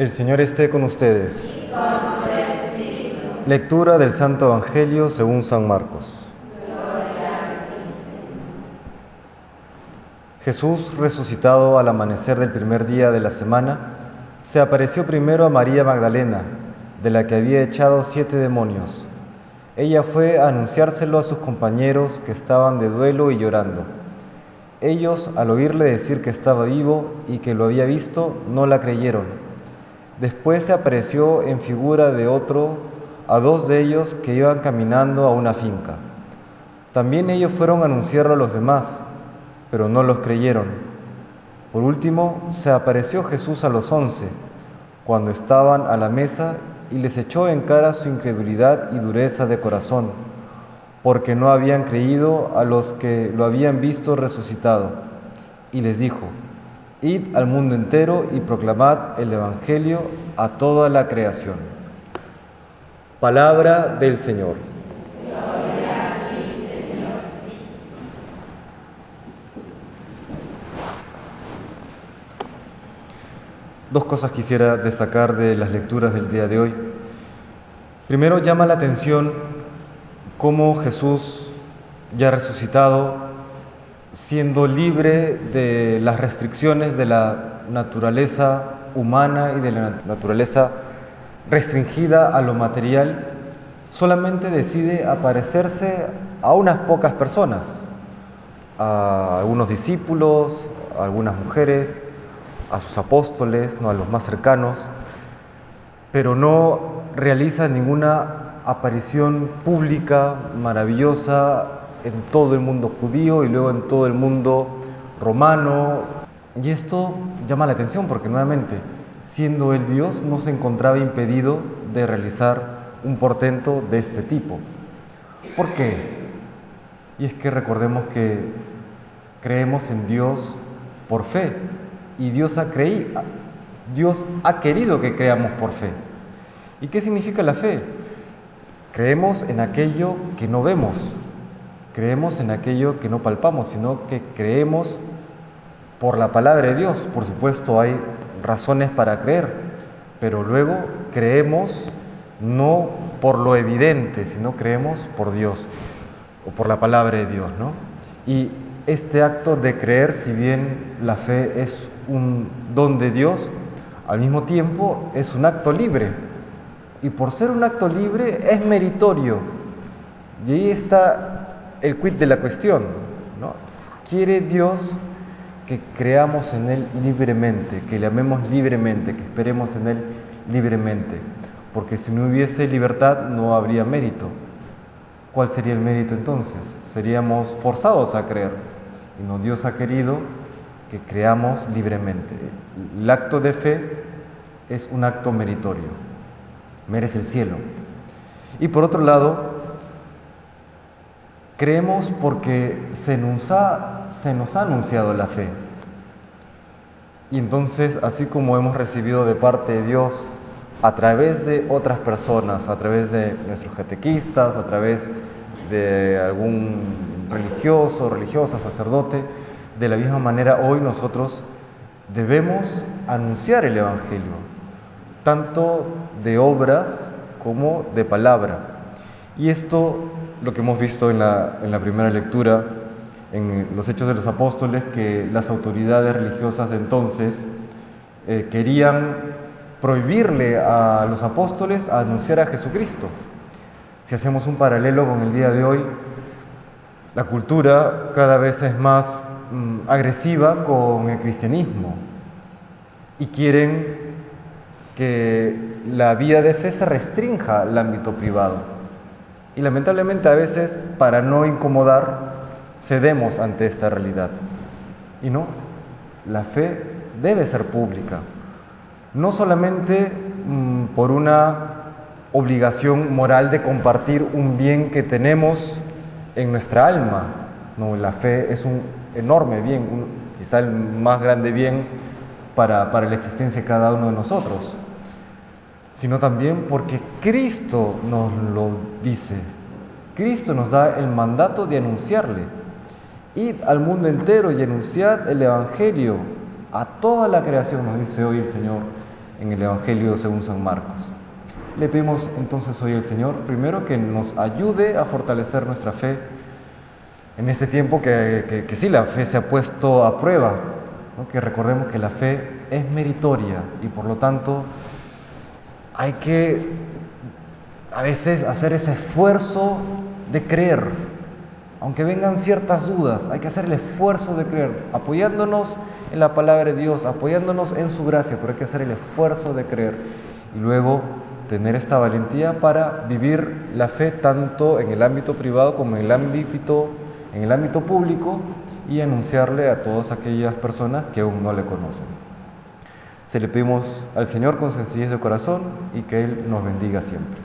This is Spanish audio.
El Señor esté con ustedes. Lectura del Santo Evangelio según San Marcos. Jesús, resucitado al amanecer del primer día de la semana, se apareció primero a María Magdalena, de la que había echado siete demonios. Ella fue a anunciárselo a sus compañeros que estaban de duelo y llorando. Ellos, al oírle decir que estaba vivo y que lo había visto, no la creyeron. Después se apareció en figura de otro a dos de ellos que iban caminando a una finca. También ellos fueron a anunciarlo a los demás, pero no los creyeron. Por último, se apareció Jesús a los once, cuando estaban a la mesa, y les echó en cara su incredulidad y dureza de corazón porque no habían creído a los que lo habían visto resucitado. Y les dijo, Id al mundo entero y proclamad el Evangelio a toda la creación. Palabra del Señor. Dos cosas quisiera destacar de las lecturas del día de hoy. Primero llama la atención cómo Jesús, ya resucitado, siendo libre de las restricciones de la naturaleza humana y de la naturaleza restringida a lo material, solamente decide aparecerse a unas pocas personas, a algunos discípulos, a algunas mujeres, a sus apóstoles, no a los más cercanos, pero no realiza ninguna aparición pública maravillosa en todo el mundo judío y luego en todo el mundo romano. Y esto llama la atención porque nuevamente, siendo el Dios, no se encontraba impedido de realizar un portento de este tipo. ¿Por qué? Y es que recordemos que creemos en Dios por fe y Dios ha creído, Dios ha querido que creamos por fe. ¿Y qué significa la fe? Creemos en aquello que no vemos, creemos en aquello que no palpamos, sino que creemos por la palabra de Dios. Por supuesto hay razones para creer, pero luego creemos no por lo evidente, sino creemos por Dios o por la palabra de Dios, ¿no? Y este acto de creer, si bien la fe es un don de Dios, al mismo tiempo es un acto libre, y por ser un acto libre es meritorio. Y ahí está el quid de la cuestión. ¿no? Quiere Dios que creamos en Él libremente, que le amemos libremente, que esperemos en Él libremente. Porque si no hubiese libertad no habría mérito. ¿Cuál sería el mérito entonces? Seríamos forzados a creer. Y no, Dios ha querido que creamos libremente. El acto de fe es un acto meritorio merece el cielo. Y por otro lado, creemos porque se nos ha, anunciado la fe. Y entonces, así como hemos recibido de parte de Dios a través de otras personas, a través de nuestros catequistas, a través de algún religioso, religiosa, sacerdote, de la misma manera hoy nosotros debemos anunciar el Evangelio, tanto de obras como de palabra. Y esto, lo que hemos visto en la, primera lectura, en los Hechos de los Apóstoles, que las autoridades religiosas de entonces eh, querían prohibirle a los apóstoles a anunciar a Jesucristo. Si hacemos un paralelo con el día de hoy, la cultura cada vez es más mm, agresiva con el cristianismo y quieren que la vía de fe se restrinja al ámbito privado. Y lamentablemente a veces, para no incomodar, cedemos ante esta realidad. Y no, la fe debe ser pública. No solamente mm, por una obligación moral de compartir un bien que tenemos en nuestra alma. No, la fe es un enorme bien, quizá el más grande bien para, para la existencia de cada uno de nosotros sino también porque Cristo nos lo dice. Cristo nos da el mandato de anunciarle. Id al mundo entero y anunciad el Evangelio a toda la creación, nos dice hoy el Señor en el Evangelio según San Marcos. Le pedimos entonces hoy al Señor, primero, que nos ayude a fortalecer nuestra fe en este tiempo que, que, sí la fe se ha puesto a prueba, que recordemos que la fe es meritoria y por lo tanto hay que a veces hacer ese esfuerzo de creer, aunque vengan ciertas dudas, hay que hacer el esfuerzo de creer, apoyándonos en la palabra de Dios, apoyándonos en su gracia, pero hay que hacer el esfuerzo de creer y luego tener esta valentía para vivir la fe tanto en el ámbito privado como en el ámbito, en el ámbito público y anunciarle a todas aquellas personas que aún no le conocen. Se le pedimos al Señor con sencillez de corazón y que Él nos bendiga siempre.